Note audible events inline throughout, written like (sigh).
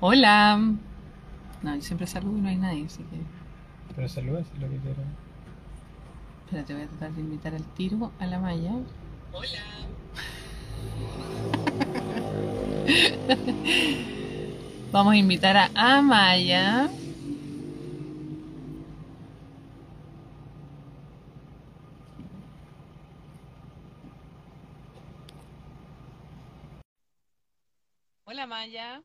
Hola. No, yo siempre saludo y no hay nadie, así que. Pero saluda si lo que quieras. Espérate, voy a tratar de invitar al tiro a la Maya. Hola. (laughs) Vamos a invitar a Amaya. Hola Maya.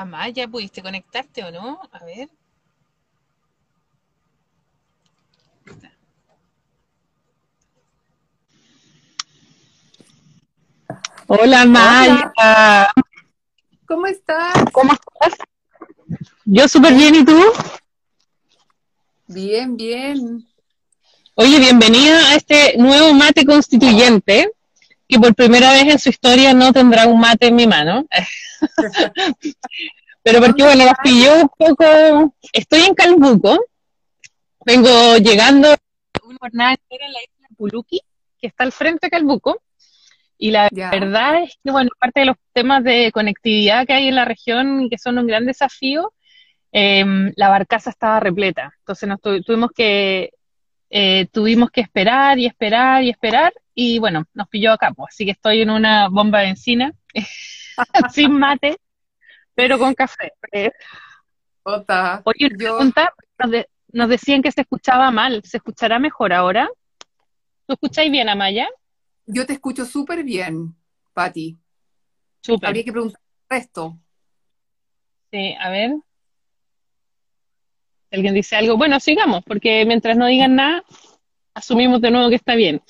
Amaya, ¿pudiste conectarte o no? A ver. Hola Maya. ¿Cómo estás? ¿Cómo estás? Yo súper bien, ¿y tú? Bien, bien. Oye, bienvenida a este nuevo mate constituyente, que por primera vez en su historia no tendrá un mate en mi mano. (laughs) Pero porque, bueno, nos pilló un poco... Estoy en Calbuco, vengo llegando una jornada entera en la isla Puluki, que está al frente de Calbuco, y la verdad es que, bueno, parte de los temas de conectividad que hay en la región y que son un gran desafío, eh, la barcaza estaba repleta. Entonces nos tu- tuvimos que eh, tuvimos que esperar y esperar y esperar y bueno, nos pilló acá, pues, así que estoy en una bomba de benzina, (laughs) sin mate, pero con café. Ota, oye, una yo, pregunta, nos, de- nos decían que se escuchaba mal, ¿se escuchará mejor ahora? ¿Tú escucháis bien, Amaya? yo te escucho súper bien, Pati. Súper. Habría que preguntar el resto. Sí, a ver. ¿Alguien dice algo? Bueno, sigamos, porque mientras no digan nada, asumimos de nuevo que está bien.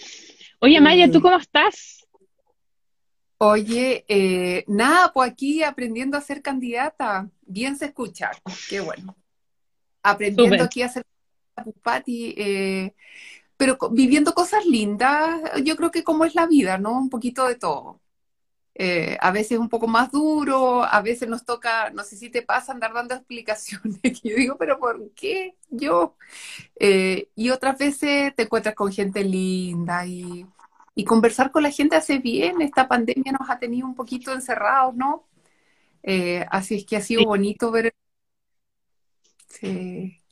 Oye, Maya, ¿tú Mm. cómo estás? Oye, eh, nada, pues aquí aprendiendo a ser candidata. Bien se escucha. Qué bueno. Aprendiendo aquí a ser candidata, pues, Pati. eh, pero viviendo cosas lindas, yo creo que como es la vida, ¿no? Un poquito de todo. Eh, a veces un poco más duro, a veces nos toca, no sé si te pasa andar dando (laughs) explicaciones, que yo digo, pero ¿por qué yo? Eh, y otras veces te encuentras con gente linda y, y conversar con la gente hace bien. Esta pandemia nos ha tenido un poquito encerrados, ¿no? Eh, así es que ha sido Sí. bonito ver. Sí.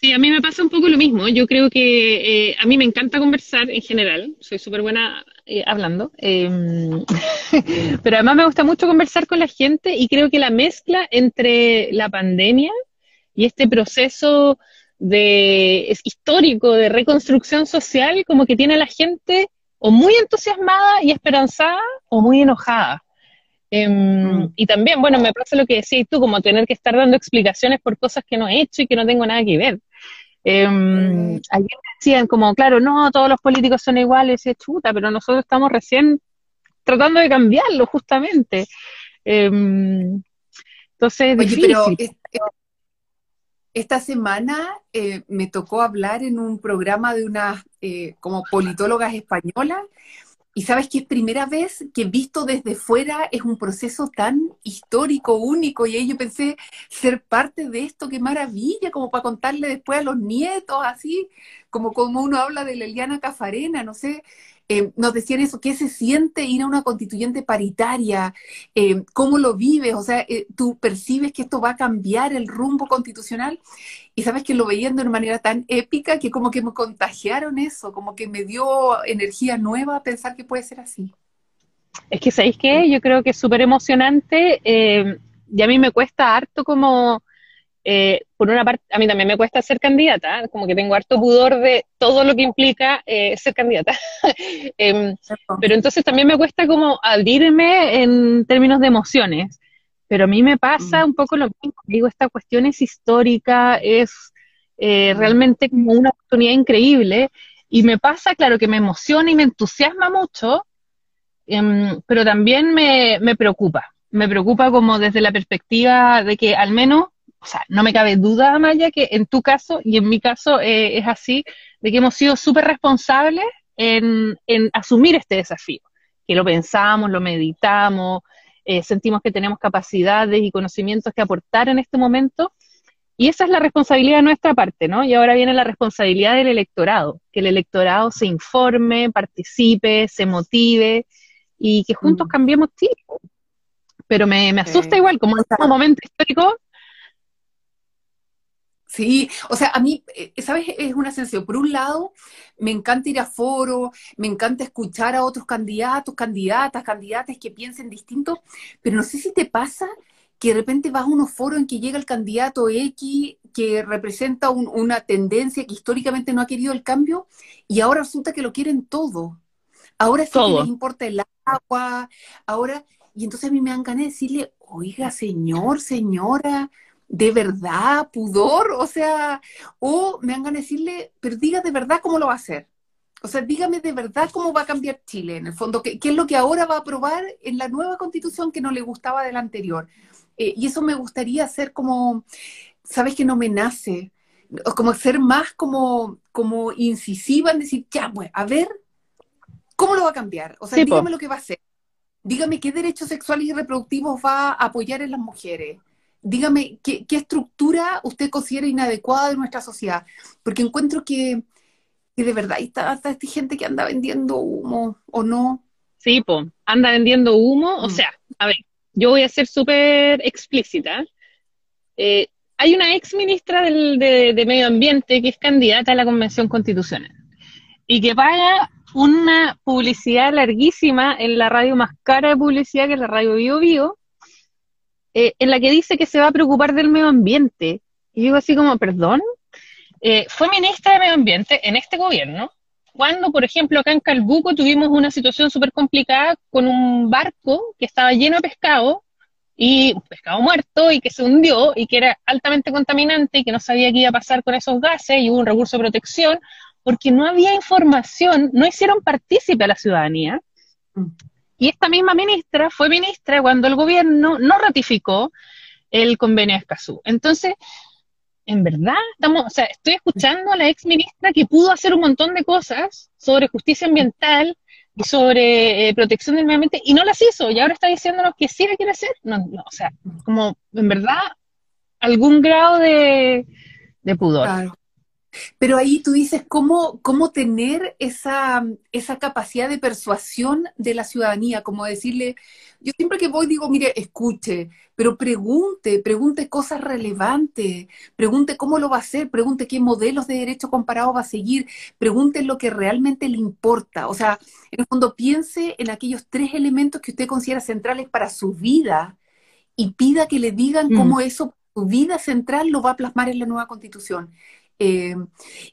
Sí, a mí me pasa un poco lo mismo. Yo creo que eh, a mí me encanta conversar en general. Soy súper buena eh, hablando. Em, (laughs) pero además me gusta mucho conversar con la gente y creo que la mezcla entre la pandemia y este proceso de, es histórico de reconstrucción social como que tiene a la gente o muy entusiasmada y esperanzada o muy enojada. Em, Mm. y también, bueno, me pasa lo que decías tú, como tener que estar dando explicaciones por cosas que no he hecho y que no tengo nada que ver. Eh, ayer me decían como, claro, no, todos los políticos son iguales, es chuta, pero nosotros estamos recién tratando de cambiarlo, justamente. Em, entonces es Oye, pero es- esta semana eh, me tocó hablar en un programa de unas eh, como politólogas españolas y sabes que es primera vez que visto desde fuera es un proceso tan histórico, único y ahí yo pensé ser parte de esto, qué maravilla, como para contarle después a los nietos, así como como uno habla de la Eliana Cafarena, no sé. Eh, nos decían eso, ¿qué se siente ir a una constituyente paritaria? Eh, ¿cómo lo vives? O sea, eh, ¿tú percibes que esto va a cambiar el rumbo constitucional? Y sabes que lo veían de una manera tan épica que como que me contagiaron eso, como que me dio energía nueva pensar que puede ser así. Es que, ¿sabéis qué? Yo creo que es súper emocionante eh, y a mí me cuesta harto como, eh, por una parte, a mí también me cuesta ser candidata, como que tengo harto pudor de todo lo que implica eh, ser candidata. (laughs) Em, pero entonces también me cuesta como abrirme en términos de emociones. Pero a mí me pasa Mm. un poco lo mismo. Digo, esta cuestión es histórica, es eh, Mm. realmente como una oportunidad increíble. Y me pasa, claro, que me emociona y me entusiasma mucho, em, pero también me, me preocupa. Me preocupa como desde la perspectiva de que al menos, o sea, no me cabe duda, Maya, que en tu caso y en mi caso eh, es así, de que hemos sido súper responsables en, en asumir este desafío, que lo pensamos, lo meditamos, eh, sentimos que tenemos capacidades y conocimientos que aportar en este momento. Y esa es la responsabilidad de nuestra parte, ¿no? Y ahora viene la responsabilidad del electorado, que el electorado se informe, participe, se motive y que juntos Mm. cambiemos tiempo. Pero me, me asusta Sí. igual, como en este momento histórico, Sí, o sea, a mí, eh, ¿sabes? Es una sensación. Por un lado, me encanta ir a foros, me encanta escuchar a otros candidatos, candidatas, candidatas que piensen distinto, pero no sé si te pasa que de repente vas a unos foros en que llega el candidato X que representa un- una tendencia que históricamente no ha querido el cambio y ahora resulta que lo quieren todo. Ahora sí que les importa el agua, ahora, y entonces a mí me dan ganas de decirle, oiga, señor, señora, de verdad, pudor, o sea, o me ganas de decirle, pero diga de verdad cómo lo va a hacer. O sea, dígame de verdad cómo va a cambiar Chile, en el fondo, qué, qué es lo que ahora va a aprobar en la nueva constitución que no le gustaba de la anterior. Eh, y eso me gustaría hacer como, sabes que no me nace, o como ser más como, como incisiva en decir, ya, pues, a ver, ¿cómo lo va a cambiar? O sea, Sí, po. dígame lo que va a hacer. Dígame qué derechos sexuales y reproductivos va a apoyar en las mujeres. Dígame qué, qué estructura usted considera inadecuada de nuestra sociedad. Porque encuentro que, que de verdad tanta esta gente que anda vendiendo humo o no. Sí, po, anda vendiendo humo. O Mm. sea, a ver, yo voy a ser súper explícita. Eh, hay una ex ministra del, de, de Medio Ambiente que es candidata a la Convención Constitucional y que paga una publicidad larguísima en la radio más cara de publicidad que es la radio Bio Bio, eh, en la que dice que se va a preocupar del medio ambiente. Y digo así como, perdón, Eh, fue ministra de Medio Ambiente en este gobierno, cuando, por ejemplo, acá en Calbuco tuvimos una situación súper complicada con un barco que estaba lleno de pescado y pescado muerto y que se hundió y que era altamente contaminante y que no sabía qué iba a pasar con esos gases y hubo un recurso de protección porque no había información, no hicieron partícipe a la ciudadanía. Y esta misma ministra fue ministra cuando el gobierno no ratificó el convenio de Escazú. Entonces, en verdad, estamos, o sea, estoy escuchando a la ex ministra que pudo hacer un montón de cosas sobre justicia ambiental y sobre eh, protección del medio ambiente y no las hizo y ahora está diciéndonos que sí la quiere hacer. No, no, o sea, como en verdad algún grado de, de pudor. Pero ahí tú dices, ¿cómo, cómo tener esa, esa capacidad de persuasión de la ciudadanía? Como decirle, yo siempre que voy digo, mire, escuche, pero pregunte, pregunte cosas relevantes, pregunte cómo lo va a hacer, pregunte qué modelos de derecho comparado va a seguir, pregunte lo que realmente le importa. O sea, en el fondo piense en aquellos tres elementos que usted considera centrales para su vida y pida que le digan Mm. cómo eso, su vida central, lo va a plasmar en la nueva constitución. Eh,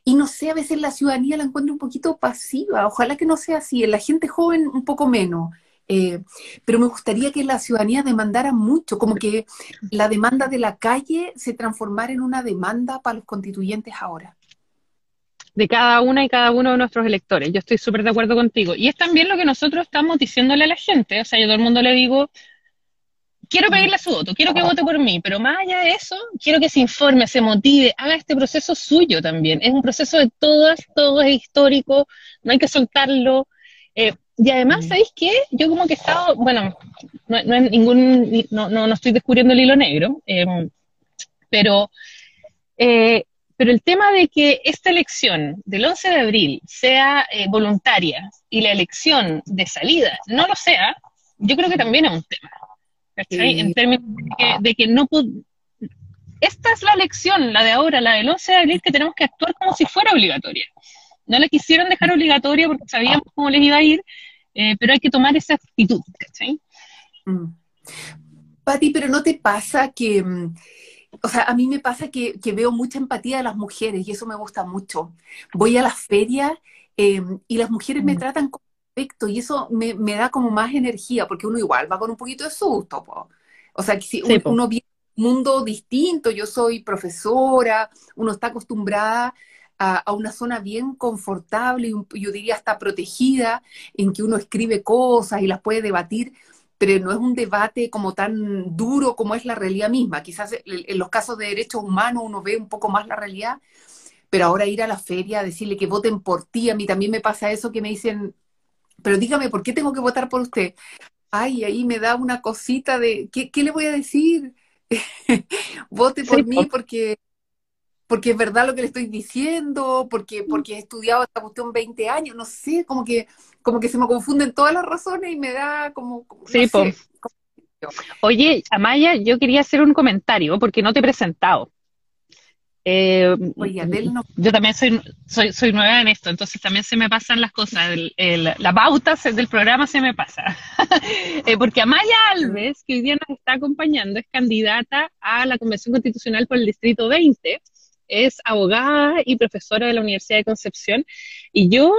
y no sé, a veces la ciudadanía la encuentro un poquito pasiva, ojalá que no sea así, la gente joven un poco menos, Eh, pero me gustaría que la ciudadanía demandara mucho, como que la demanda de la calle se transformara en una demanda para los constituyentes ahora. de cada una y cada uno de nuestros electores. Yo estoy súper de acuerdo contigo. Y es también lo que nosotros estamos diciéndole a la gente. O sea, yo todo el mundo le digo, quiero pedirle su voto, quiero que vote por mí, pero más allá de eso, quiero que se informe, se motive, haga este proceso suyo también. Es un proceso de todas, todo es histórico, no hay que soltarlo. Eh, y además, Mm. ¿sabéis qué? Yo como que he estado, bueno, no, no es ningún, no, no, no estoy descubriendo el hilo negro, eh, pero, eh, pero el tema de que esta elección del 11 de abril sea eh, voluntaria y la elección de salida no lo sea, yo creo que también es un tema. En términos de que, de que no Esta es la elección, la de ahora, la del 11 de abril, que tenemos que actuar como si fuera obligatoria. No la quisieron dejar obligatoria porque sabíamos cómo les iba a ir, eh, pero hay que tomar esa actitud, ¿cachai? Mm. Pati, pero ¿no te pasa que, mm, o sea, a mí me pasa que, que veo mucha empatía de las mujeres y eso me gusta mucho. Voy a las ferias eh, y las mujeres me Mm. tratan con respeto y eso me, me da como más energía porque uno igual va con un poquito de susto, po. O sea, que si Sí, un- po. uno viene un mundo distinto, yo soy profesora, uno está acostumbrada a, a una zona bien confortable y yo diría hasta protegida, en que uno escribe cosas y las puede debatir pero no es un debate como tan duro como es la realidad misma. Quizás en en los casos de derechos humanos uno ve un poco más la realidad, pero ahora ir a la feria a decirle que voten por ti, a mí también me pasa eso que me dicen, pero dígame, ¿por qué tengo que votar por usted? Ay, ahí me da una cosita de, ¿qué, qué le voy a decir? (laughs) Vote por Sí, mí po. porque, porque es verdad lo que le estoy diciendo, porque, porque he estudiado esta cuestión 20 años, no sé, como que, como que se me confunden todas las razones y me da como, como- no Sí, sé. Oye, Amaya, yo quería hacer un comentario porque no te he presentado. Eh, Oye, Adele no yo también soy, soy, soy nueva en esto, entonces también se me pasan las cosas. El- el- la pauta del programa se me pasa. (laughs) Eh, porque Amaya Alves, que hoy día nos está acompañando, es candidata a la Convención Constitucional por el Distrito 20, es abogada y profesora de la Universidad de Concepción. Y yo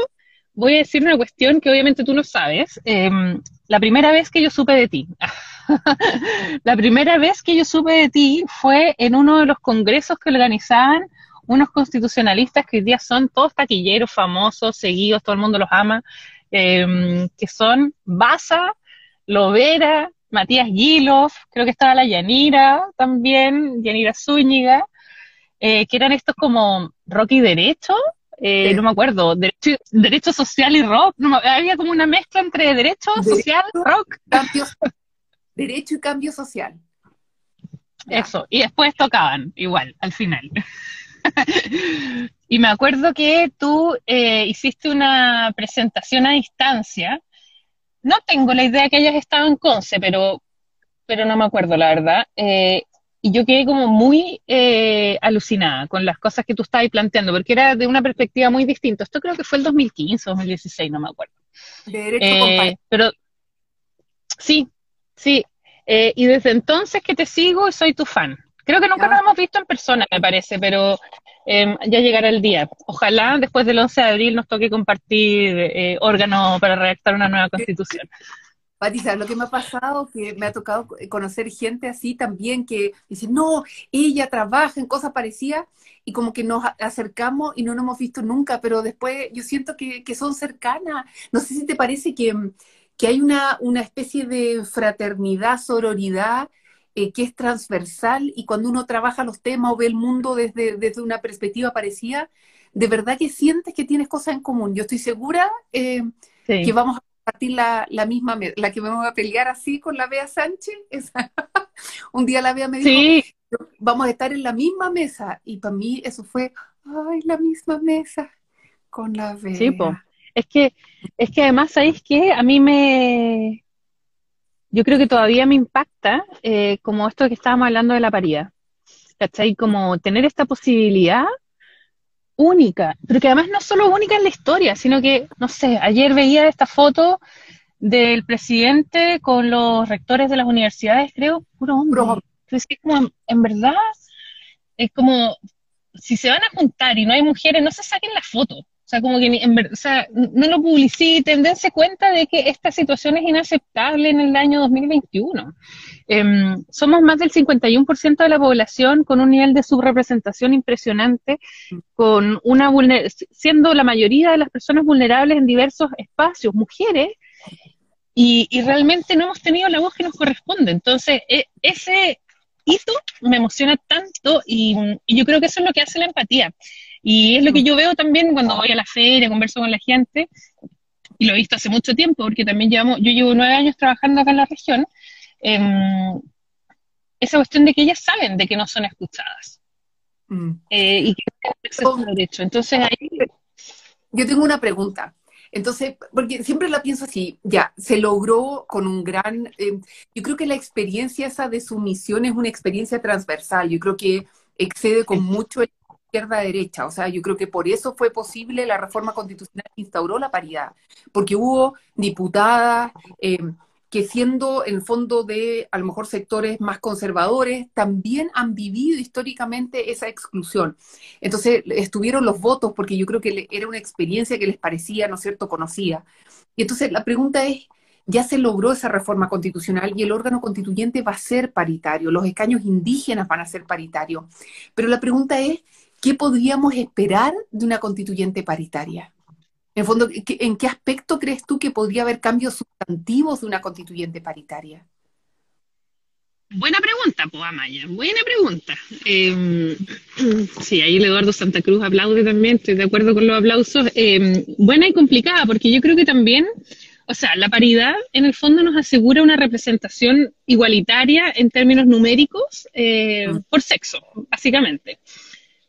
voy a decir una cuestión que obviamente tú no sabes. Eh, la primera vez que yo supe de ti, (laughs) la primera vez que yo supe de ti fue en uno de los congresos que organizaban unos constitucionalistas que hoy día son todos taquilleros, famosos, seguidos, todo el mundo los ama, eh, que son Baza, Lovera, Matías Gilov, creo que estaba la Yanira también, Yanira Zúñiga, eh, que eran estos como rock y derecho, eh, Sí. no me acuerdo, derecho, derecho social y rock, no me- había como una mezcla entre derecho, Derecho. social, rock, cambio, derecho y cambio social. Eso, y después tocaban, igual, al final. (laughs) y me acuerdo que tú eh, hiciste una presentación a distancia. No tengo la idea que hayas estado en Conce, pero, pero no me acuerdo, la verdad. Eh, y yo quedé como muy eh, alucinada con las cosas que tú estabas planteando, porque era de una perspectiva muy distinta. Esto creo que fue el 2015 o 2016, no me acuerdo. De derecho pero sí, sí. Eh, y desde entonces que te sigo y soy tu fan. Creo que nunca Ah. nos hemos visto en persona, me parece, pero eh, ya llegará el día. Ojalá después del 11 de abril nos toque compartir eh, órgano para redactar una nueva constitución. Pati, ¿sabes lo que me ha pasado? Que me ha tocado conocer gente así también que dice, no, ella trabaja en cosas parecidas y como que nos acercamos y no nos hemos visto nunca, pero después yo siento que, que son cercanas. No sé si te parece que, que hay una, una especie de fraternidad, sororidad eh, que es transversal y cuando uno trabaja los temas o ve el mundo desde, desde una perspectiva parecida, de verdad que sientes que tienes cosas en común. Yo estoy segura eh, Sí. que vamos a compartir la, la misma, la que voy a pelear así con la Bea Sánchez. (laughs) esa- un día la Bea me dijo, Sí, vamos a estar en la misma mesa. Y para mí eso fue, ay, la misma mesa con la Bea. Sí, po. Es que, es que además, ¿sabéis qué? A mí me, yo creo que todavía me impacta eh, como esto que estábamos hablando de la paridad. ¿Cachai? Como tener esta posibilidad única, pero que además no solo única en la historia, sino que, no sé, ayer veía esta foto del presidente con los rectores de las universidades, creo, puro hombre. Puro hombre. Entonces, es como, en verdad, es como, si se van a juntar y no hay mujeres, no se saquen la foto. O sea, como que no lo publiciten, dense cuenta de que esta situación es inaceptable en el año 2021. Em, somos más del 51% de la población con un nivel de subrepresentación impresionante, con una vulner- siendo la mayoría de las personas vulnerables en diversos espacios, mujeres, y, y realmente no hemos tenido la voz que nos corresponde. Entonces, e- ese hito me emociona tanto y, y yo creo que eso es lo que hace la empatía. Y es lo que yo veo también cuando voy a la feria, converso con la gente, y lo he visto hace mucho tiempo, porque también llevamos, yo llevo nueve años trabajando acá en la región, em, esa cuestión de que ellas saben de que no son escuchadas Mm. eh, y que tienen acceso a derecho. Entonces ahí, Yo tengo una pregunta. Entonces, porque siempre la pienso así, ya, se logró con un gran, eh, yo creo que la experiencia esa de sumisión es una experiencia transversal, yo creo que excede con mucho el izquierda-derecha, o sea, yo creo que por eso fue posible la reforma constitucional que instauró la paridad, porque hubo diputadas eh, que siendo en fondo de a lo mejor sectores más conservadores, también han vivido históricamente esa exclusión. Entonces estuvieron los votos porque yo creo que era una experiencia que les parecía, ¿no es cierto?, conocida. Y entonces la pregunta es, ya se logró esa reforma constitucional y el órgano constituyente va a ser paritario, los escaños indígenas van a ser paritarios. Pero la pregunta es, ¿qué podríamos esperar de una constituyente paritaria? En el fondo, ¿qué- ¿en qué aspecto crees tú que podría haber cambios sustantivos de una constituyente paritaria? Buena pregunta, pues, Amaya, buena pregunta. Eh, (clears throat) sí, ahí el Eduardo Santa Cruz aplaude también, estoy de acuerdo con los aplausos. Eh, buena y complicada, porque yo creo que también, o sea, la paridad en el fondo nos asegura una representación igualitaria en términos numéricos eh, por sexo, básicamente.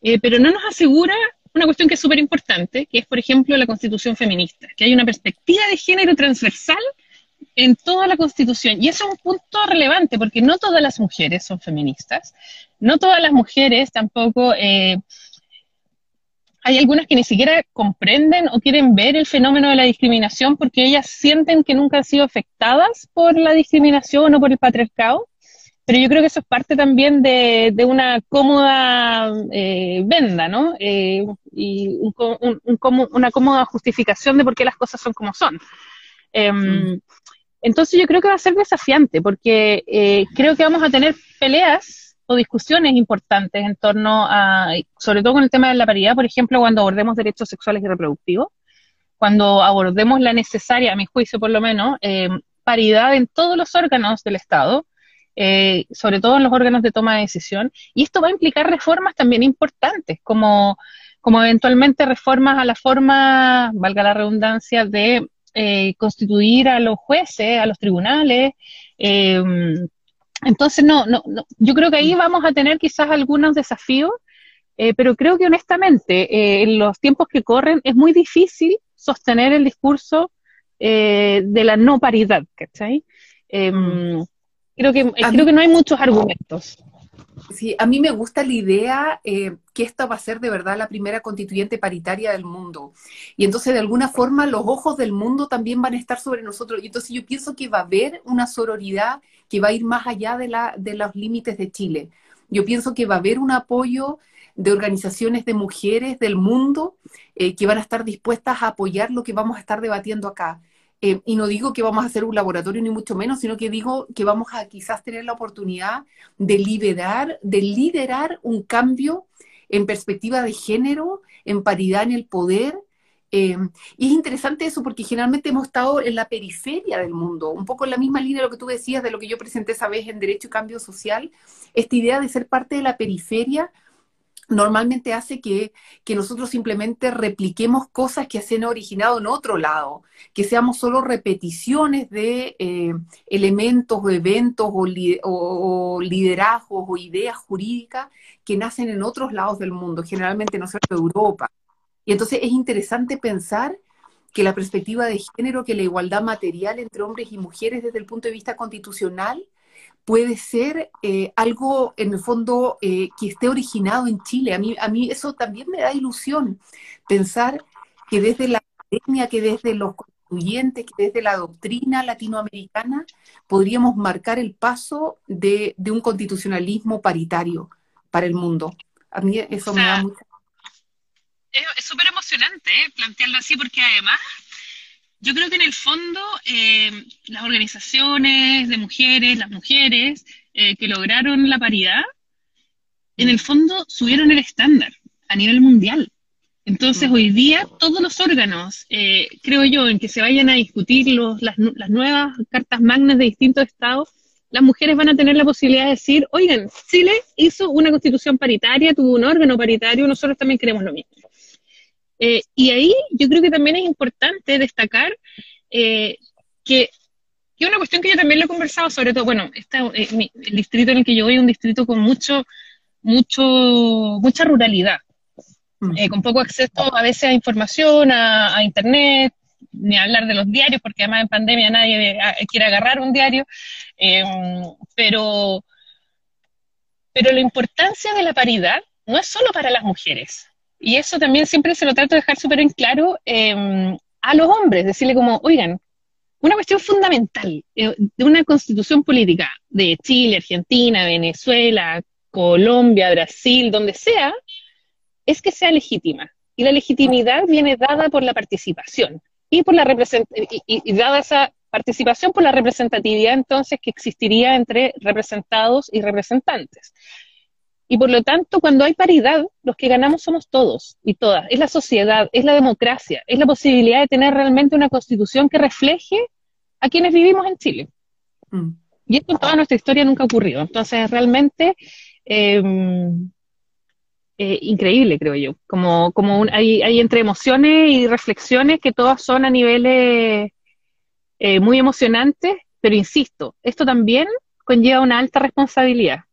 Eh, pero no nos asegura una cuestión que es súper importante, que es, por ejemplo, la constitución feminista, que hay una perspectiva de género transversal en toda la Constitución. Y eso es un punto relevante, porque no todas las mujeres son feministas, no todas las mujeres tampoco... Eh, hay algunas que ni siquiera comprenden o quieren ver el fenómeno de la discriminación porque ellas sienten que nunca han sido afectadas por la discriminación o por el patriarcado. Pero yo creo que eso es parte también de, una cómoda eh, venda, ¿no? Eh, y un, un, un, una cómoda justificación de por qué las cosas son como son. Mm. Entonces yo creo que va a ser desafiante porque eh, creo que vamos a tener peleas o discusiones importantes en torno a, sobre todo con el tema de la paridad, por ejemplo, cuando abordemos derechos sexuales y reproductivos, cuando abordemos la necesaria, a mi juicio por lo menos, eh, paridad en todos los órganos del Estado, eh, sobre todo en los órganos de toma de decisión, y esto va a implicar reformas también importantes, como, como eventualmente reformas a la forma, valga la redundancia, de eh, constituir a los jueces, a los tribunales. Eh, entonces, no, no, no, yo creo que ahí vamos a tener quizás algunos desafíos, eh, pero creo que honestamente, en los tiempos que corren, es muy difícil sostener el discurso de la no paridad, ¿cachai? Mm. Creo, que, creo que no hay muchos argumentos. Sí, a mí me gusta la idea eh, que esta va a ser de verdad la primera constituyente paritaria del mundo. Y entonces, de alguna forma, los ojos del mundo también van a estar sobre nosotros. Y entonces yo pienso que va a haber una sororidad que va a ir más allá de, la, de los límites de Chile. Yo pienso que va a haber un apoyo de organizaciones de mujeres del mundo eh, que van a estar dispuestas a apoyar lo que vamos a estar debatiendo acá. Eh, y no digo que vamos a hacer un laboratorio ni mucho menos, sino que digo que vamos a quizás tener la oportunidad de liderar, de liderar un cambio en perspectiva de género, en paridad en el poder. Eh, y es interesante eso porque generalmente hemos estado en la periferia del mundo, un poco en la misma línea de lo que tú decías, de lo que yo presenté esa vez en Derecho y Cambio Social, esta idea de ser parte de la periferia normalmente hace que, nosotros simplemente repliquemos cosas que se han originado en otro lado, que seamos solo repeticiones de eh, elementos o eventos o, o, liderazgos o ideas jurídicas que nacen en otros lados del mundo, generalmente no sé, de Europa. Y entonces es interesante pensar que la perspectiva de género, que la igualdad material entre hombres y mujeres desde el punto de vista constitucional, puede ser eh, algo en el fondo eh, que esté originado en Chile. A mí, a mí eso también me da ilusión, pensar que desde la academia, que desde los constituyentes, que desde la doctrina latinoamericana, podríamos marcar el paso de, un constitucionalismo paritario para el mundo. A mí eso me da mucha... Es súper emocionante ¿eh? plantearlo así porque además yo creo que en el fondo eh, las organizaciones de mujeres, las mujeres eh, que lograron la paridad, en el fondo subieron el estándar a nivel mundial. Entonces, hoy día todos los órganos, eh, creo yo, en que se vayan a discutir los, las, las, nuevas cartas magnas de distintos estados, las mujeres van a tener la posibilidad de decir, oigan, Chile hizo una constitución paritaria, tuvo un órgano paritario, nosotros también queremos lo mismo. Eh, y ahí yo creo que también es importante destacar eh, que, que una cuestión que yo también lo he conversado, sobre todo, bueno, esta, eh, el distrito en el que yo voy es un distrito con mucho, mucho, mucha ruralidad, mm. con poco acceso a veces a información, a, internet, ni hablar de los diarios, porque además en pandemia nadie quiere agarrar un diario, pero, pero la importancia de la paridad no es solo para las mujeres, y eso también siempre se lo trato de dejar súper en claro em, a los hombres, decirle como, oigan, una cuestión fundamental eh, de una constitución política de Chile, Argentina, Venezuela, Colombia, Brasil, donde sea, es que sea legítima. Y la legitimidad viene dada por la participación y por la y dada esa participación por la representatividad entonces que existiría entre representados y representantes. Y por lo tanto, cuando hay paridad, los que ganamos somos todos y todas. Es la sociedad, es la democracia, es la posibilidad de tener realmente una constitución que refleje a quienes vivimos en Chile. Mm. Y esto en toda nuestra historia nunca ha ocurrido. Entonces, realmente, eh, eh, increíble, creo yo. Como, como un, hay, hay entre emociones y reflexiones que todas son a niveles eh, muy emocionantes, pero insisto, esto también conlleva una alta responsabilidad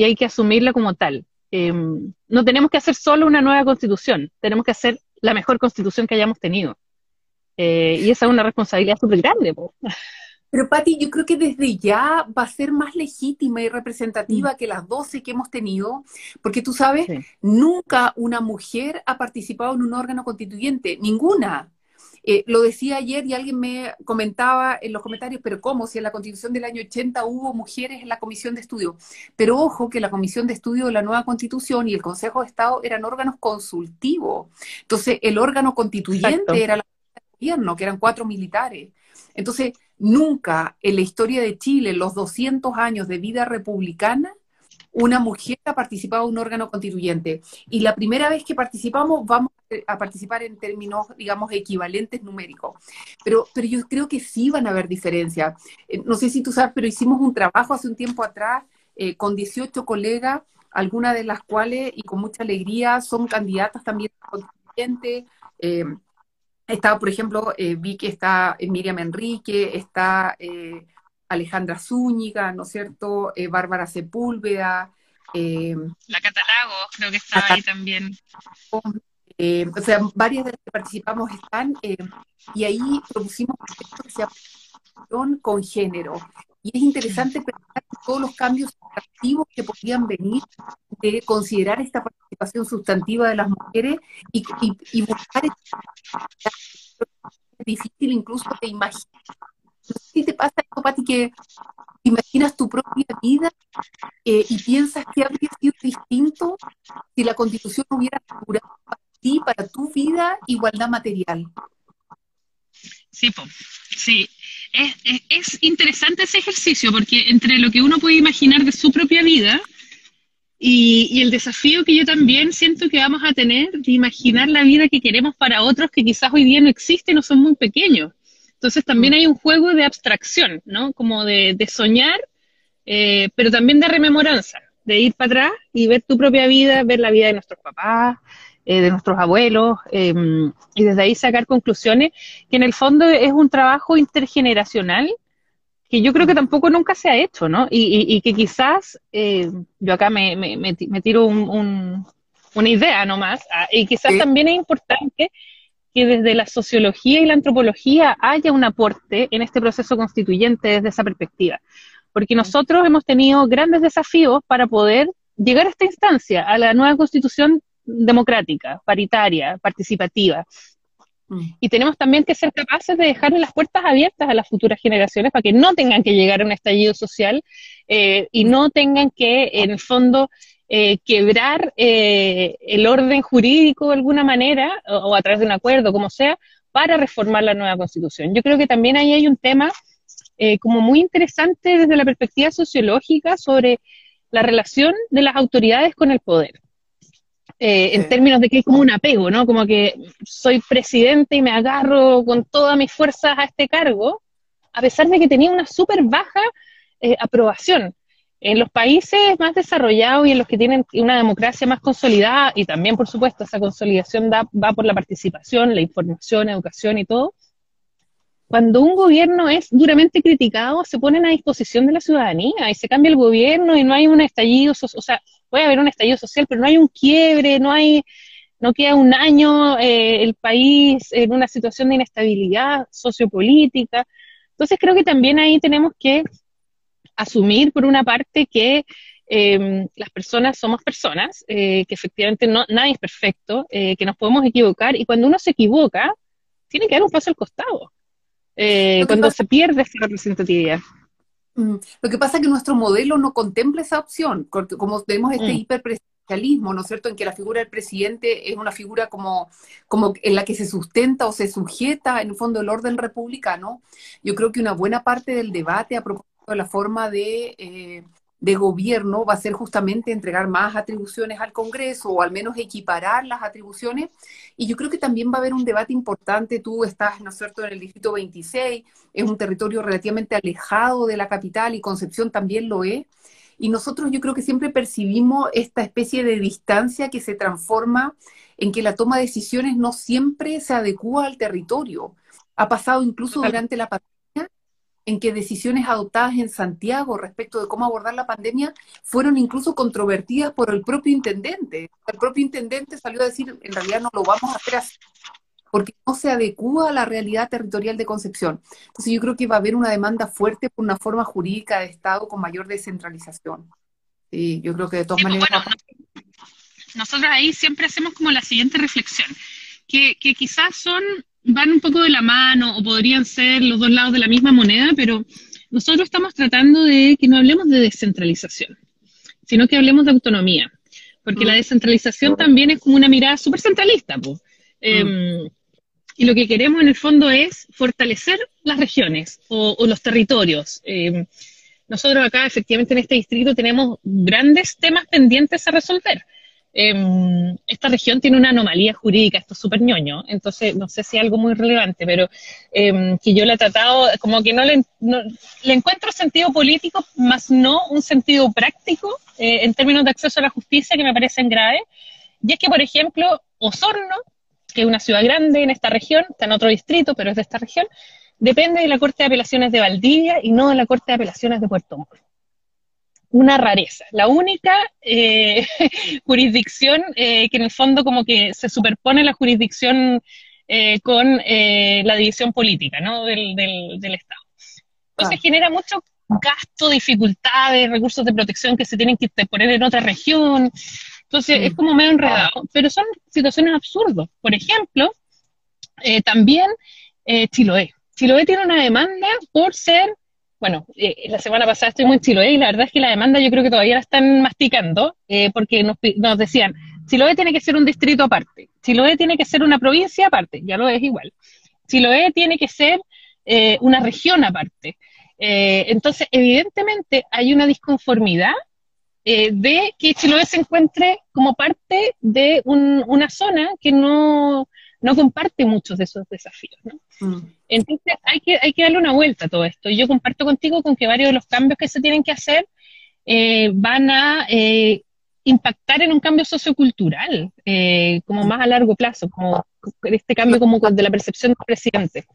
y hay que asumirla como tal. Eh, no tenemos que hacer solo una nueva constitución, tenemos que hacer la mejor constitución que hayamos tenido. Eh, y esa es una responsabilidad súper grande. Po. Pero Patti, yo creo que desde ya va a ser más legítima y representativa mm. que las 12 que hemos tenido, porque tú sabes, sí. nunca una mujer ha participado en un órgano constituyente, ninguna. Eh, lo decía ayer y alguien me comentaba en los comentarios, pero ¿cómo? Si en la constitución del año 80 hubo mujeres en la comisión de estudio. Pero ojo que la comisión de estudio de la nueva constitución y el Consejo de Estado eran órganos consultivos. Entonces, el órgano constituyente Exacto. era la gobierno, que eran cuatro militares. Entonces, nunca en la historia de Chile, en los 200 años de vida republicana, una mujer ha participado en un órgano constituyente. Y la primera vez que participamos, vamos a participar en términos, digamos, equivalentes numéricos. Pero, pero yo creo que sí van a haber diferencias. Eh, no sé si tú sabes, pero hicimos un trabajo hace un tiempo atrás eh, con 18 colegas, algunas de las cuales, y con mucha alegría, son candidatas también a constituyente. Eh, está, por ejemplo, eh, vi que está Miriam Enrique, está Alejandra Zúñiga, ¿no es cierto? Eh, Bárbara Sepúlveda. la Catalago, creo que está ahí también. o sea, varias de las que participamos están, y ahí propusimos un proyecto que se llama con género. Y es interesante pensar todos los cambios activos que podrían venir de considerar esta participación sustantiva de las mujeres y, y, y buscar es difícil incluso de imaginar. Si te pasa esto, Pati, que imaginas tu propia vida eh, y piensas que habría sido distinto si la constitución hubiera asegurado para ti, para tu vida, igualdad material. Sí, po. sí. Es, es, es, interesante ese ejercicio porque entre lo que uno puede imaginar de su propia vida y, y, el desafío que yo también siento que vamos a tener de imaginar la vida que queremos para otros que quizás hoy día no existen o son muy pequeños. Entonces también hay un juego de abstracción, ¿no? Como de, de soñar, eh, pero también de rememoranza, de ir para atrás y ver tu propia vida, ver la vida de nuestros papás, eh, de nuestros abuelos, eh, y desde ahí sacar conclusiones, que en el fondo es un trabajo intergeneracional que yo creo que tampoco nunca se ha hecho, ¿no? Y, y, y que quizás, eh, yo acá me, me, me tiro un, un, una idea nomás, ah, y quizás sí. también es importante que desde la sociología y la antropología haya un aporte en este proceso constituyente desde esa perspectiva, porque nosotros hemos tenido grandes desafíos para poder llegar a esta instancia, a la nueva constitución democrática, paritaria, participativa. Mm. Y tenemos también que ser capaces de dejarle las puertas abiertas a las futuras generaciones para que no tengan que llegar a un estallido social eh, y no tengan que, en el fondo, eh, quebrar eh, el orden jurídico de alguna manera o, o, a través de un acuerdo, como sea, para reformar la nueva constitución. Yo creo que también ahí hay un tema eh, como muy interesante desde la perspectiva sociológica sobre la relación de las autoridades con el poder. Eh, en términos de que es como un apego, ¿no? Como que soy presidente y me agarro con todas mis fuerzas a este cargo, a pesar de que tenía una súper baja eh, aprobación. En los países más desarrollados y en los que tienen una democracia más consolidada, y también, por supuesto, esa consolidación da, va por la participación, la información, educación y todo, cuando un gobierno es duramente criticado, se ponen a disposición de la ciudadanía y se cambia el gobierno y no hay un estallido, o sea, puede haber un estallido social, pero no hay un quiebre, no hay, no queda un año eh, el país en una situación de inestabilidad sociopolítica. Entonces creo que también ahí tenemos que asumir, por una parte, que eh, las personas somos personas, eh, que efectivamente no, nadie es perfecto, eh, que nos podemos equivocar, y cuando uno se equivoca, tiene que dar un paso al costado. Eh, cuando pasa, se pierde esa representatividad. Mm, lo que pasa es que nuestro modelo no contempla esa opción, porque como tenemos este mm. hiperpresidencialismo, ¿no es cierto?, en que la figura del presidente es una figura como, como en la que se sustenta o se sujeta, en el fondo, el orden republicano. Yo creo que una buena parte del debate a propósito la forma de... Eh, de gobierno va a ser justamente entregar más atribuciones al Congreso o al menos equiparar las atribuciones. Y yo creo que también va a haber un debate importante. Tú estás, ¿no es cierto?, en el Distrito 26, es un territorio relativamente alejado de la capital y Concepción también lo es. Y nosotros yo creo que siempre percibimos esta especie de distancia que se transforma en que la toma de decisiones no siempre se adecua al territorio. Ha pasado incluso durante la pandemia en que decisiones adoptadas en Santiago respecto de cómo abordar la pandemia fueron incluso controvertidas por el propio intendente. El propio intendente salió a decir, en realidad no lo vamos a hacer así, porque no se adecua a la realidad territorial de Concepción. Entonces yo creo que va a haber una demanda fuerte por una forma jurídica de Estado con mayor descentralización. Y yo creo que de todas pues, maneras... nosotros ahí siempre hacemos como la siguiente reflexión, que, que quizás son van un poco de la mano o podrían ser los dos lados de la misma moneda, pero nosotros estamos tratando de que no hablemos de descentralización, sino que hablemos de autonomía, porque la mm. descentralización también es como una mirada súper centralista. Pues. y lo que queremos en el fondo es fortalecer las regiones o, los territorios. Em, nosotros acá, efectivamente, en este distrito tenemos grandes temas pendientes a resolver. Em, esta región tiene una anomalía jurídica, esto es súper ñoño, entonces no sé si es algo muy relevante, pero em, que yo le he tratado, como que no le, le encuentro sentido político, más no un sentido práctico eh, en términos de acceso a la justicia que me parecen graves. Y es que, por ejemplo, Osorno, que es una ciudad grande en esta región, está en otro distrito, pero es de esta región, depende de la Corte de Apelaciones de Valdivia y no de la Corte de Apelaciones de Puerto Montt una rareza. La única eh, (laughs) jurisdicción eh, que en el fondo como que se superpone la jurisdicción eh, con la división política ¿no? del, del, Estado. Entonces ah. genera mucho gasto, dificultades, recursos de protección que se tienen que poner en otra región. Entonces es como medio enredado, pero son situaciones absurdas. Por ejemplo, también Chiloé. Chiloé tiene una demanda por ser bueno, eh, la semana pasada estuvimos en Chiloé y la verdad es que la demanda yo creo que todavía la están masticando, eh, porque nos, nos, decían, Chiloé tiene que ser un distrito aparte, Chiloé tiene que ser una provincia aparte, ya lo es igual, Chiloé tiene que ser eh, una región aparte. entonces, evidentemente hay una disconformidad de que Chiloé se encuentre como parte de una zona que no, no comparte muchos de esos desafíos. ¿no? Entonces hay que, hay que darle una vuelta a todo esto. Y yo comparto contigo con que varios de los cambios que se tienen que hacer eh, van a eh, impactar en un cambio sociocultural, eh, como más a largo plazo, como este cambio como de la percepción del presidente.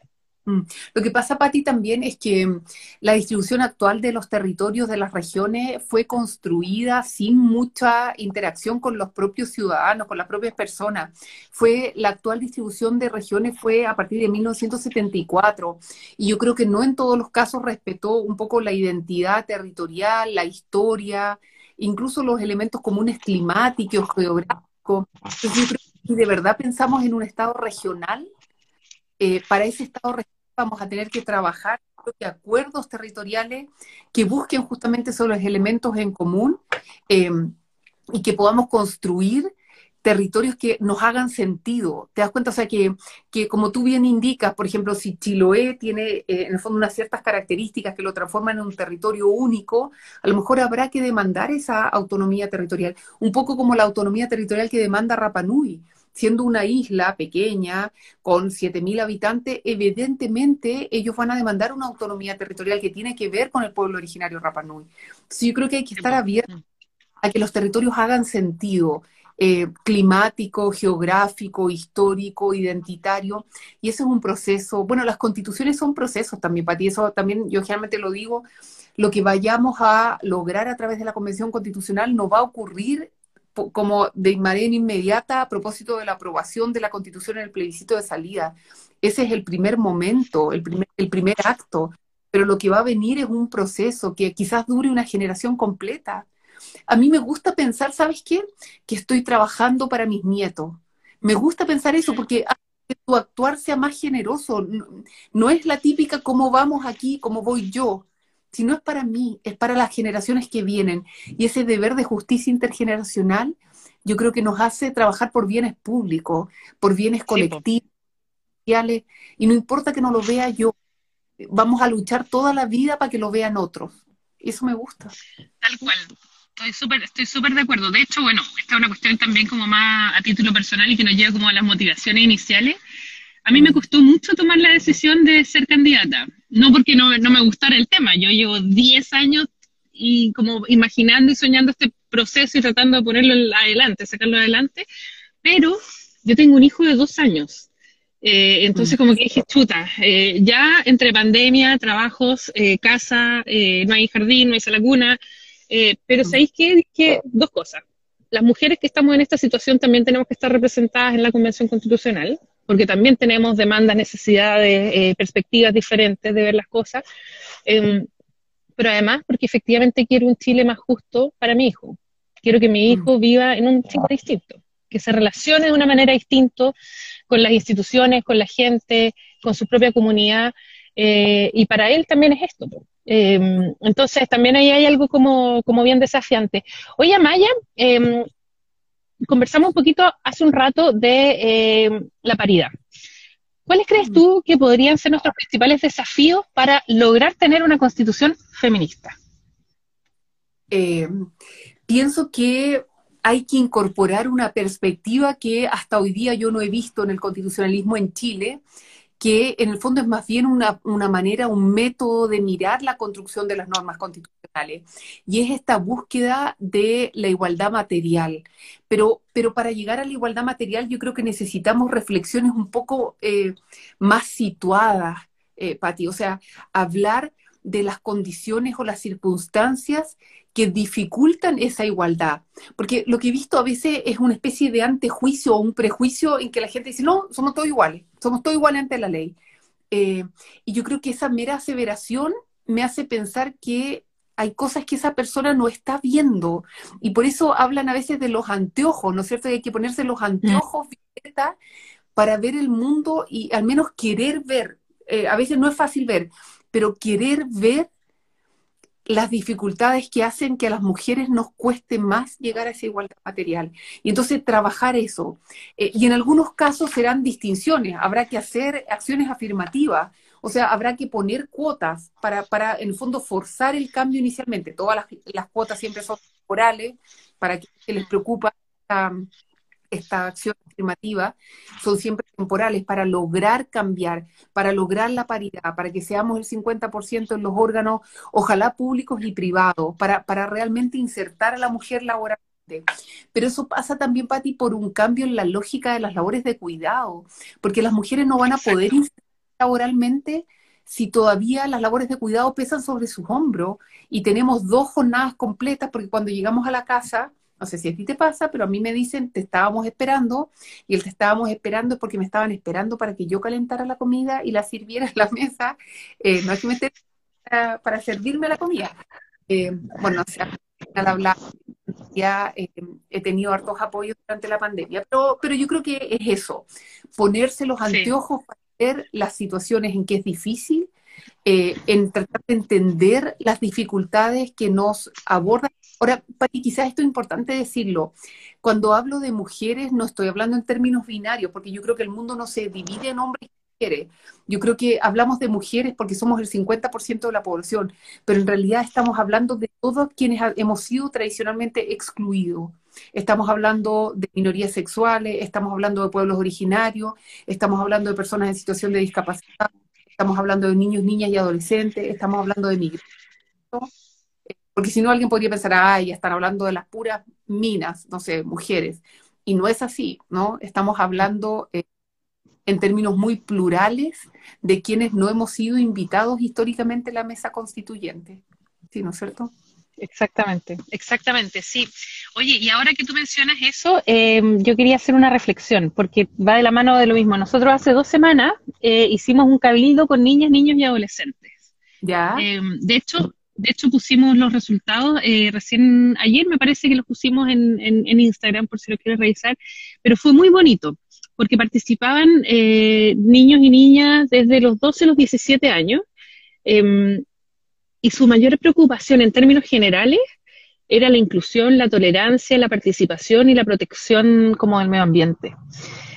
Mm. Lo que pasa, Pati, también es que mm, la distribución actual de los territorios de las regiones fue construida sin mucha interacción con los propios ciudadanos, con las propias personas. Fue la actual distribución de regiones fue a partir de 1974 y yo creo que no en todos los casos respetó un poco la identidad territorial, la historia, incluso los elementos comunes climáticos, geográficos. Entonces, si de verdad pensamos en un estado regional, eh, para ese estado vamos a tener que trabajar acuerdos territoriales que busquen justamente esos los elementos en común eh, y que podamos construir territorios que nos hagan sentido. ¿Te das cuenta? O sea, que, que como tú bien indicas, por ejemplo, si Chiloé tiene eh, en el fondo unas ciertas características que lo transforman en un territorio único, a lo mejor habrá que demandar esa autonomía territorial, un poco como la autonomía territorial que demanda Rapa Nui siendo una isla pequeña con 7.000 habitantes, evidentemente ellos van a demandar una autonomía territorial que tiene que ver con el pueblo originario Rapa Nui. yo creo que hay que estar abiertos a que los territorios hagan sentido. Eh, climático, geográfico, histórico, identitario, y eso es un proceso, bueno, las constituciones son procesos también, para ti eso también yo generalmente lo digo, lo que vayamos a lograr a través de la Convención Constitucional no va a ocurrir como de manera inmediata a propósito de la aprobación de la Constitución en el plebiscito de salida. Ese es el primer momento, el primer, el primer acto, pero lo que va a venir es un proceso que quizás dure una generación completa. A mí me gusta pensar, ¿sabes qué? Que estoy trabajando para mis nietos. Me gusta pensar eso porque que tu actuar sea más generoso. No, no es la típica cómo vamos aquí, cómo voy yo si no es para mí, es para las generaciones que vienen. Y ese deber de justicia intergeneracional, yo creo que nos hace trabajar por bienes públicos, por bienes colectivos, sociales, y no importa que no lo vea yo, vamos a luchar toda la vida para que lo vean otros. Eso me gusta. Tal cual. Estoy súper estoy súper de acuerdo. De hecho, bueno, esta es una cuestión también como más a título personal y que nos lleva como a las motivaciones iniciales. A mí me costó mucho tomar la decisión de ser candidata. No porque no, no me gustara el tema. Yo llevo 10 años y como imaginando y soñando este proceso y tratando de ponerlo adelante, sacarlo adelante, pero yo tengo un hijo de dos años. Eh, entonces, como que dije, chuta, eh, ya entre pandemia, trabajos, eh, casa, no hay jardín, no hay sala cuna, pero ¿sabéis qué? Dije dos cosas. Las mujeres que estamos en esta situación también tenemos que estar representadas en la Convención Constitucional, porque también tenemos demandas, necesidades, perspectivas diferentes de ver las cosas. Em, pero además porque efectivamente quiero un Chile más justo para mi hijo. Quiero que mi hijo viva en un Chile distinto, que se relacione de una manera distinta con las instituciones, con la gente, con su propia comunidad, eh, y para él también es esto. Eh, entonces, también ahí hay algo como, como bien desafiante. Oye, Maya, eh, conversamos un poquito hace un rato de la paridad. ¿Cuáles crees tú que podrían ser nuestros principales desafíos para lograr tener una constitución feminista? Eh, pienso que hay que incorporar una perspectiva que hasta hoy día yo no he visto en el constitucionalismo en Chile, que en el fondo es más bien una, manera, un método de mirar la construcción de las normas constitucionales. Y es esta búsqueda de la igualdad material. Pero, pero para llegar a la igualdad material yo creo que necesitamos reflexiones un poco eh, más situadas, eh, Patti. O sea, hablar de las condiciones o las circunstancias que dificultan esa igualdad. Porque lo que he visto a veces es una especie de antejuicio o un prejuicio en que la gente dice, no, somos todos iguales, somos todos iguales ante la ley. Eh, y yo creo que esa mera aseveración me hace pensar que hay cosas que esa persona no está viendo. Y por eso hablan a veces de los anteojos, ¿no es cierto? hay que ponerse los anteojos para ver el mundo y al menos querer ver. Eh, a veces no es fácil ver, pero querer ver las dificultades que hacen que a las mujeres nos cueste más llegar a esa igualdad material. Y entonces trabajar eso. Eh, y en algunos casos serán distinciones, habrá que hacer acciones afirmativas, o sea, habrá que poner cuotas para, para en el fondo, forzar el cambio inicialmente. Todas las, las cuotas siempre son temporales, para que les preocupa esta acción afirmativa son siempre temporales para lograr cambiar, para lograr la paridad, para que seamos el 50% en los órganos, ojalá públicos y privados, para, para realmente insertar a la mujer laboralmente. Pero eso pasa también, Pati, por un cambio en la lógica de las labores de cuidado, porque las mujeres no van a poder insertar laboralmente si todavía las labores de cuidado pesan sobre sus hombros y tenemos dos jornadas completas, porque cuando llegamos a la casa, no sé si a ti te pasa, pero a mí me dicen, te estábamos esperando, y el te estábamos esperando es porque me estaban esperando para que yo calentara la comida y la sirviera en la mesa, eh, no es que me esté para, servirme la comida. Eh, bueno, o sea, al hablar, ya eh, he tenido hartos apoyos durante la pandemia, pero, pero yo creo que es eso, ponerse los anteojos para ver las situaciones en que es difícil, en tratar de entender las dificultades que nos abordan Ahora, Pati, quizás esto es importante decirlo. Cuando hablo de mujeres, no estoy hablando en términos binarios, porque yo creo que el mundo no se divide en hombres y mujeres. Yo creo que hablamos de mujeres porque somos el 50% de la población, pero en realidad estamos hablando de todos quienes hemos sido tradicionalmente excluidos. Estamos hablando de minorías sexuales, estamos hablando de pueblos originarios, estamos hablando de personas en situación de discapacidad, estamos hablando de niños, niñas y adolescentes, estamos hablando de migrantes porque si no, alguien podría pensar, ay, ya están hablando de las puras minas, no sé, mujeres. Y no es así, ¿no? Estamos hablando eh, en términos muy plurales de quienes no hemos sido invitados históricamente a la mesa constituyente. ¿Sí, no es cierto? Exactamente, exactamente, sí. Oye, y ahora que tú mencionas eso, em, yo quería hacer una reflexión, porque va de la mano de lo mismo. Nosotros hace dos semanas eh, hicimos un cabildo con niñas, niños y adolescentes. Ya. Em, de hecho, de hecho, pusimos los resultados eh, recién ayer, me parece que los pusimos en, en, Instagram por si lo quieres revisar, pero fue muy bonito porque participaban eh, niños y niñas desde los 12 a los 17 años em, y su mayor preocupación en términos generales era la inclusión, la tolerancia, la participación y la protección como del medio ambiente.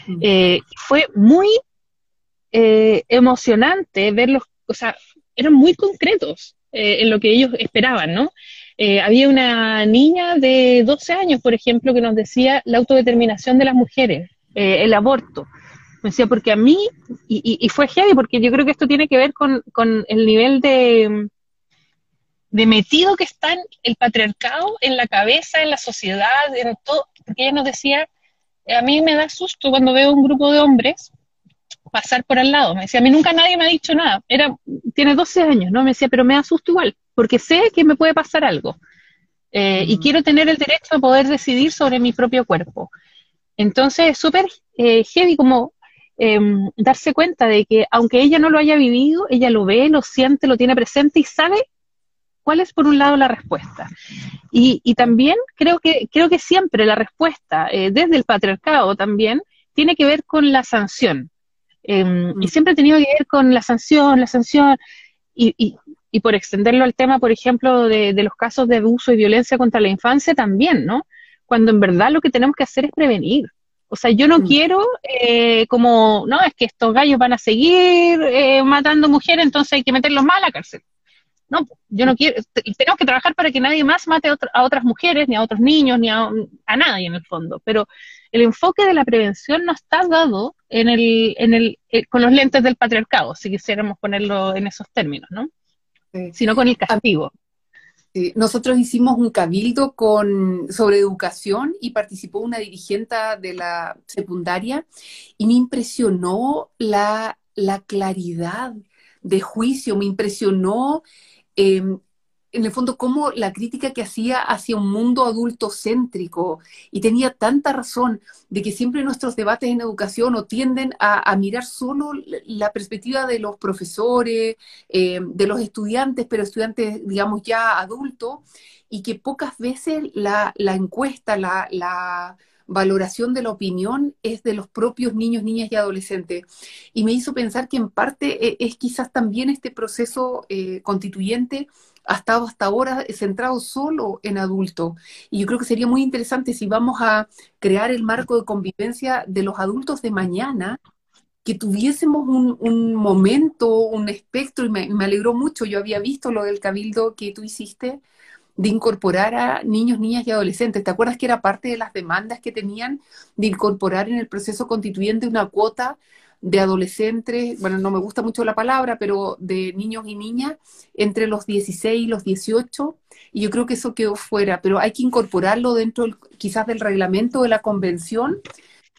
Mm. Eh, fue muy emocionante verlos, o sea, eran muy concretos eh, en lo que ellos esperaban, ¿no? Eh, había una niña de 12 años, por ejemplo, que nos decía la autodeterminación de las mujeres, eh, el aborto. Me decía, porque a mí, y, y, fue heavy, porque yo creo que esto tiene que ver con, con el nivel de, de metido que está el patriarcado en la cabeza, en la sociedad, en todo, porque ella nos decía, a mí me da susto cuando veo un grupo de hombres pasar por al lado. Me decía, a mí nunca nadie me ha dicho nada. Era, tiene 12 años, ¿no? Me decía, pero me asusto igual, porque sé que me puede pasar algo. Eh, y quiero tener el derecho a poder decidir sobre mi propio cuerpo. Entonces, es súper eh, heavy como em, darse cuenta de que aunque ella no lo haya vivido, ella lo ve, lo siente, lo tiene presente y sabe cuál es por un lado la respuesta. Y, y también creo que, creo que siempre la respuesta, eh, desde el patriarcado también, tiene que ver con la sanción. Em, y mm. siempre ha tenido que ver con la sanción, la sanción, y, y, por extenderlo al tema, por ejemplo, de, los casos de abuso y violencia contra la infancia también, ¿no? Cuando en verdad lo que tenemos que hacer es prevenir. O sea, yo no mm. quiero eh, como, no, es que estos gallos van a seguir eh, matando mujeres, entonces hay que meterlos más a la cárcel. No, yo no quiero, tenemos que trabajar para que nadie más mate a, otras mujeres, ni a otros niños, ni a, a nadie en el fondo. Pero el enfoque de la prevención no está dado en el, en el, eh, con los lentes del patriarcado, si quisiéramos ponerlo en esos términos, ¿no? Sino con el castigo. Nosotros hicimos un cabildo con, sobre educación y participó una dirigente de la secundaria y me impresionó la, la claridad de juicio, me impresionó em, en el fondo, como la crítica que hacía hacia un mundo adulto céntrico, y tenía tanta razón de que siempre nuestros debates en educación o tienden a, mirar solo la perspectiva de los profesores, eh, de los estudiantes, pero estudiantes, digamos, ya adultos, y que pocas veces la, encuesta, la, valoración de la opinión es de los propios niños, niñas y adolescentes. Y me hizo pensar que en parte eh, es, quizás también este proceso eh, constituyente ha estado hasta ahora centrado solo en adultos. Y yo creo que sería muy interesante si vamos a crear el marco de convivencia de los adultos de mañana, que tuviésemos un, momento, un espectro, y me, alegró mucho, yo había visto lo del cabildo que tú hiciste, de incorporar a niños, niñas y adolescentes. ¿Te acuerdas que era parte de las demandas que tenían de incorporar en el proceso constituyente una cuota de adolescentes, bueno, no me gusta mucho la palabra, pero de niños y niñas entre los 16 y los 18, y yo creo que eso quedó fuera, pero hay que incorporarlo dentro quizás del reglamento de la convención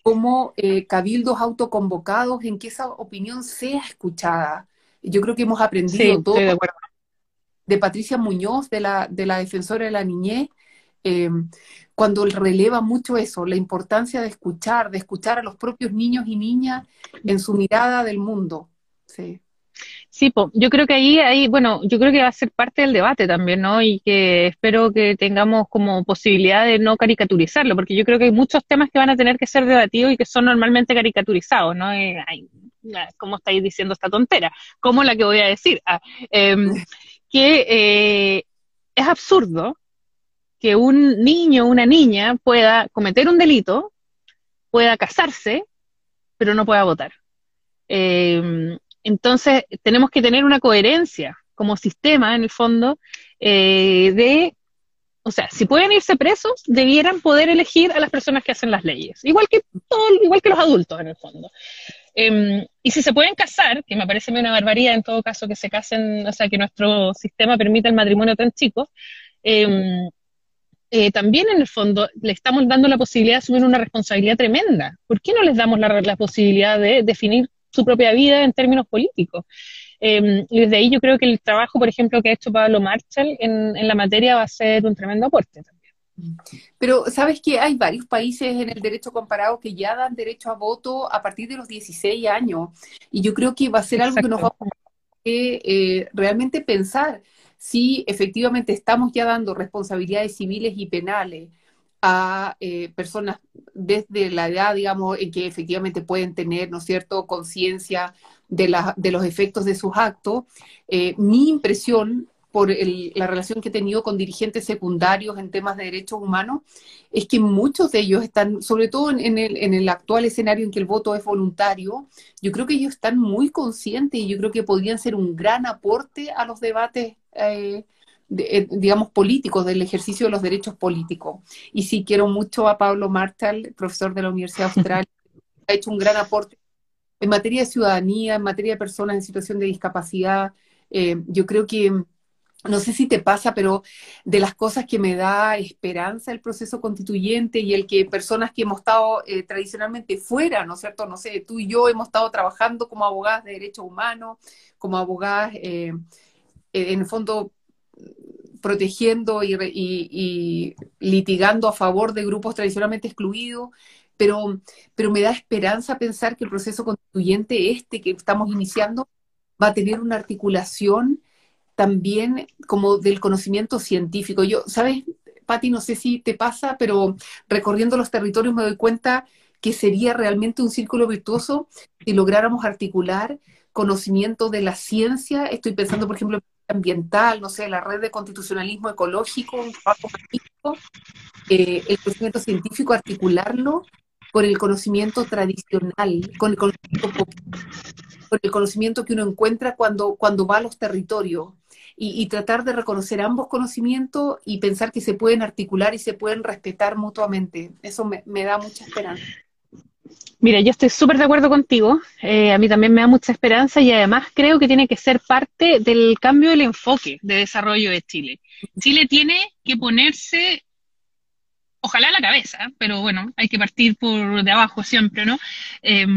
como eh, cabildos autoconvocados en que esa opinión sea escuchada. Yo creo que hemos aprendido todo de, de, Patricia Muñoz, de la, de la defensora de la niñez, eh, cuando releva mucho eso, la importancia de escuchar, de escuchar a los propios niños y niñas en su mirada del mundo. Sí. Sí, yo creo que ahí, ahí, bueno, yo creo que va a ser parte del debate también, ¿no? Y que espero que tengamos como posibilidad de no caricaturizarlo, porque yo creo que hay muchos temas que van a tener que ser debatidos y que son normalmente caricaturizados, ¿no? Eh, ¿Cómo estáis diciendo esta tontera? ¿Cómo la que voy a decir? Ah, em, (laughs) que eh, es absurdo que un niño o una niña pueda cometer un delito, pueda casarse, pero no pueda votar. Eh, entonces, tenemos que tener una coherencia como sistema, en el fondo, eh, de, o sea, si pueden irse presos, debieran poder elegir a las personas que hacen las leyes, igual que todo, igual que los adultos, en el fondo. Em, y si se pueden casar, que me parece una barbaridad en todo caso que se casen, o sea, que nuestro sistema permita el matrimonio tan chico, eh, eh, también en el fondo le estamos dando la posibilidad de asumir una responsabilidad tremenda. ¿Por qué no les damos la, posibilidad de definir su propia vida en términos políticos? Em, y desde ahí yo creo que el trabajo, por ejemplo, que ha hecho Pablo Marshall en, la materia va a ser un tremendo aporte también. Pero sabes que hay varios países en el derecho comparado que ya dan derecho a voto a partir de los 16 años. Y yo creo que va a ser algo que nos va a eh, realmente pensar si efectivamente estamos ya dando responsabilidades civiles y penales a eh, personas desde la edad, digamos, en que efectivamente pueden tener, ¿no es cierto?, conciencia de, de los efectos de sus actos, eh, mi impresión por el, la relación que he tenido con dirigentes secundarios en temas de derechos humanos, es que muchos de ellos están, sobre todo en, el, en el actual escenario en que el voto es voluntario, yo creo que ellos están muy conscientes y yo creo que podrían ser un gran aporte a los debates. Eh, de, eh, digamos, políticos, del ejercicio de los derechos políticos. Y sí quiero mucho a Pablo Marshall, profesor de la Universidad (laughs) Austral, ha hecho un gran aporte en materia de ciudadanía, en materia de personas en situación de discapacidad. Eh, yo creo que, no sé si te pasa, pero de las cosas que me da esperanza el proceso constituyente y el que personas que hemos estado eh, tradicionalmente fuera, ¿no es cierto? No sé, tú y yo hemos estado trabajando como abogadas de derechos humanos, como abogadas, eh, en el fondo protegiendo y, y, y, litigando a favor de grupos tradicionalmente excluidos, pero, pero me da esperanza pensar que el proceso constituyente este que estamos iniciando va a tener una articulación también como del conocimiento científico. Yo, ¿sabes, Patti? No sé si te pasa, pero recorriendo los territorios me doy cuenta que sería realmente un círculo virtuoso si lográramos articular conocimiento de la ciencia. Estoy pensando, por ejemplo, ambiental, no sé, la red de constitucionalismo ecológico, un trabajo magnífico, eh, el conocimiento científico, articularlo con el conocimiento tradicional, con el conocimiento, con el conocimiento que uno encuentra cuando, cuando va a los territorios. Y, y, tratar de reconocer ambos conocimientos y pensar que se pueden articular y se pueden respetar mutuamente. Eso me, da mucha esperanza. Mira, yo estoy súper de acuerdo contigo. Eh, a mí también me da mucha esperanza y además creo que tiene que ser parte del cambio del enfoque de desarrollo de Chile. Chile tiene que ponerse, ojalá a la cabeza, pero bueno, hay que partir por de abajo siempre, ¿no? Eh,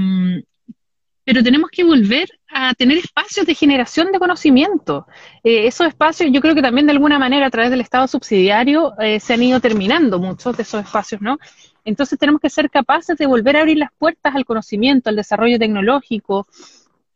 pero tenemos que volver a tener espacios de generación de conocimiento. Eh, esos espacios, yo creo que también de alguna manera a través del Estado subsidiario eh, se han ido terminando muchos de esos espacios, ¿no? Entonces tenemos que ser capaces de volver a abrir las puertas al conocimiento, al desarrollo tecnológico,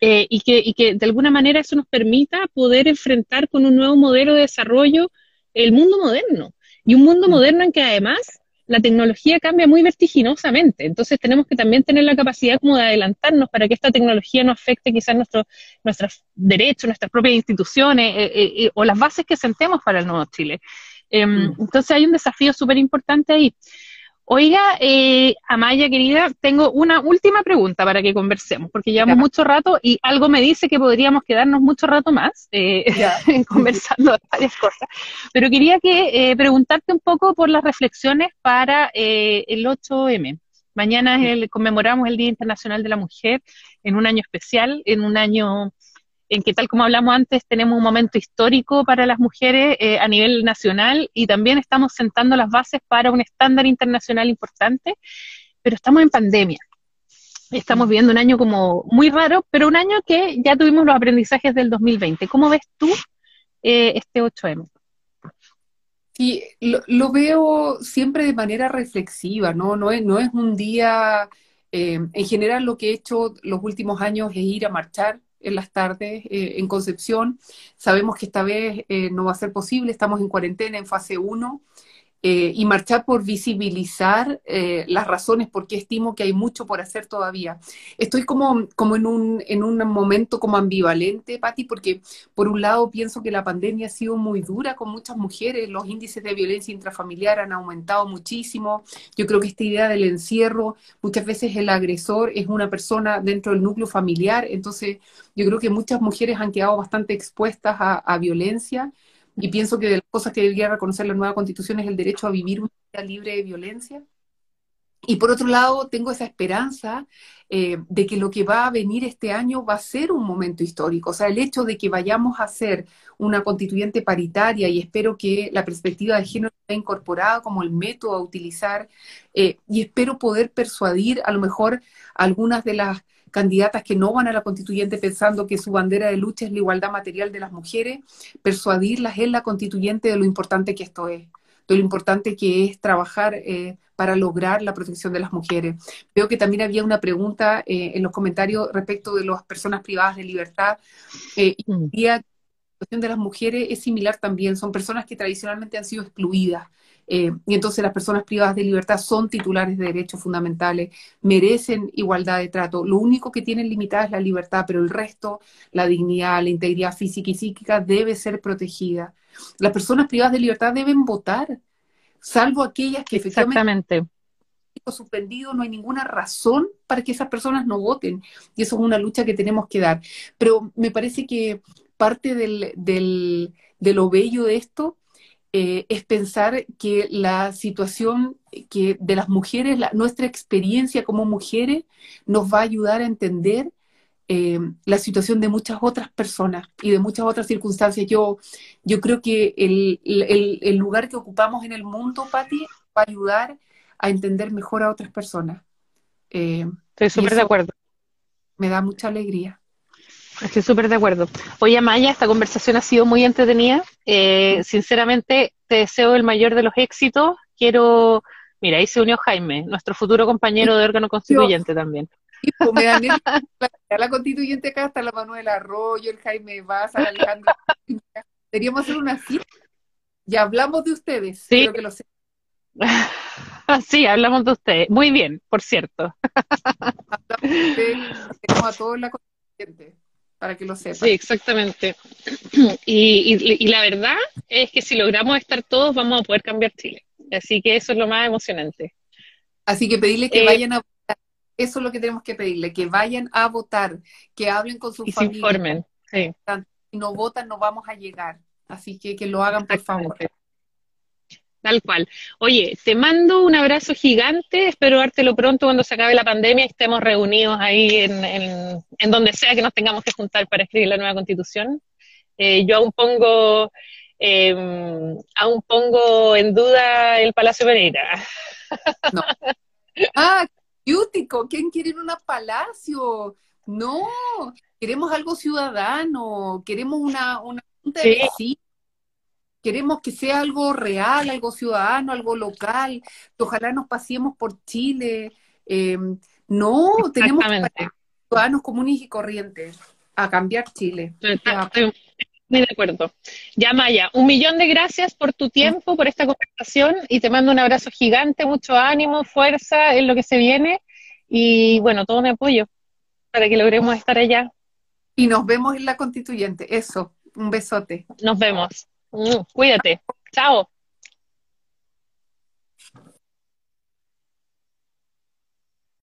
eh, y, que, y que de alguna manera eso nos permita poder enfrentar con un nuevo modelo de desarrollo el mundo moderno. Y un mundo moderno en que además la tecnología cambia muy vertiginosamente. Entonces tenemos que también tener la capacidad como de adelantarnos para que esta tecnología no afecte quizás nuestro, nuestros derechos, nuestras propias instituciones eh, eh, o las bases que sentemos para el nuevo Chile. Eh, mm. Entonces hay un desafío súper importante ahí. Oiga, eh, Amaya querida, tengo una última pregunta para que conversemos, porque llevamos mucho rato y algo me dice que podríamos quedarnos mucho rato más eh, (laughs) conversando varias cosas. Pero quería que eh, preguntarte un poco por las reflexiones para eh, el 8M. Mañana es el, conmemoramos el Día Internacional de la Mujer en un año especial, en un año en que tal como hablamos antes, tenemos un momento histórico para las mujeres eh, a nivel nacional y también estamos sentando las bases para un estándar internacional importante, pero estamos en pandemia. Estamos viviendo un año como muy raro, pero un año que ya tuvimos los aprendizajes del 2020. ¿Cómo ves tú eh, este 8M? Sí, lo, lo, veo siempre de manera reflexiva, ¿no? No es, no es un día, eh, en general lo que he hecho los últimos años es ir a marchar en las tardes eh, en Concepción. Sabemos que esta vez eh, no va a ser posible, estamos en cuarentena, en fase 1, eh, y marchar por visibilizar eh, las razones porque estimo que hay mucho por hacer todavía. Estoy como, como en, un, en un momento como ambivalente, Patti, porque por un lado pienso que la pandemia ha sido muy dura con muchas mujeres, los índices de violencia intrafamiliar han aumentado muchísimo. Yo creo que esta idea del encierro, muchas veces el agresor es una persona dentro del núcleo familiar, entonces yo creo que muchas mujeres han quedado bastante expuestas a violencia y pienso que de las cosas que debería reconocer la nueva constitución es el derecho a vivir una vida libre de violencia. Y por otro lado, tengo esa esperanza eh, de que lo que va a venir este año va a ser un momento histórico. O sea, el hecho de que vayamos a hacer una constituyente paritaria y espero que la perspectiva de género esté incorporada como el método a utilizar eh, y espero poder persuadir a lo mejor algunas de las candidatas que no van a la constituyente pensando que su bandera de lucha es la igualdad material de las mujeres, persuadirlas en la constituyente de lo importante que esto es, de lo importante que es trabajar eh, para lograr la protección de las mujeres. Veo que también había una pregunta eh, en los comentarios respecto de las personas privadas de libertad. Eh, y situación de las mujeres es similar también. Son personas que tradicionalmente han sido excluidas. Eh, y entonces las personas privadas de libertad son titulares de derechos fundamentales, merecen igualdad de trato. Lo único que tienen limitada es la libertad, pero el resto, la dignidad, la integridad física y psíquica debe ser protegida. Las personas privadas de libertad deben votar, salvo aquellas que efectivamente suspendido, no hay ninguna razón para que esas personas no voten. Y eso es una lucha que tenemos que dar. Pero me parece que parte del, del, de lo bello de esto eh, es pensar que la situación que de las mujeres, la, nuestra experiencia como mujeres, nos va a ayudar a entender eh, la situación de muchas otras personas y de muchas otras circunstancias. Yo, yo creo que el, el, el lugar que ocupamos en el mundo, Patti, va a ayudar a entender mejor a otras personas. Eh, Estoy súper de acuerdo. Me da mucha alegría. Estoy súper de acuerdo. Oye, Maya, esta conversación ha sido muy entretenida. Eh, sinceramente, te deseo el mayor de los éxitos. Quiero, mira, ahí se unió Jaime, nuestro futuro compañero de órgano constituyente también. Sí, pues, me da nervios. la, la constituyente acá está la Manuela Arroyo, el Jaime el Alejandro. Deberíamos hacer una cita. Ya hablamos de ustedes, Sí. que lo (laughs) sí, hablamos de ustedes. Muy bien, por cierto. Hablamos de ustedes, tenemos a todos la constituyente, para que lo sepan. Sí, exactamente. (clears throat) Y, y- y la verdad es que si logramos estar todos, vamos a poder cambiar Chile. Así que eso es lo más emocionante. Así que pedirle que Eh, vayan a votar. Eso es lo que tenemos que pedirle, que vayan a votar, que hablen con sus Y se familias. informen. Sí, Si no votan, no vamos a llegar. Así que que lo hagan, por favor. Tal cual. Oye, te mando un abrazo gigante. Espero dártelo pronto cuando se acabe la pandemia y estemos reunidos ahí en, en- en donde sea que nos tengamos que juntar para escribir la nueva constitución. Eh, yo aún pongo, eh, aún pongo en duda el Palacio Pereira. (laughs) Ah, Yútico, ¿quién quiere ir a un palacio? No, queremos algo ciudadano, queremos una, una junta de Sí. vecinos, queremos que sea algo real, algo ciudadano, algo local, ojalá nos paseemos por Chile. Eh, no, tenemos que ciudadanos comunes y corrientes a cambiar Chile. Estoy muy de acuerdo. Ya, Maya, un millón de gracias por tu tiempo, por esta conversación y te mando un abrazo gigante, mucho ánimo, fuerza en lo que se viene y bueno, todo mi apoyo para que logremos estar allá. Y nos vemos en la constituyente. Eso, un besote. Nos vemos. Cuídate. Chao.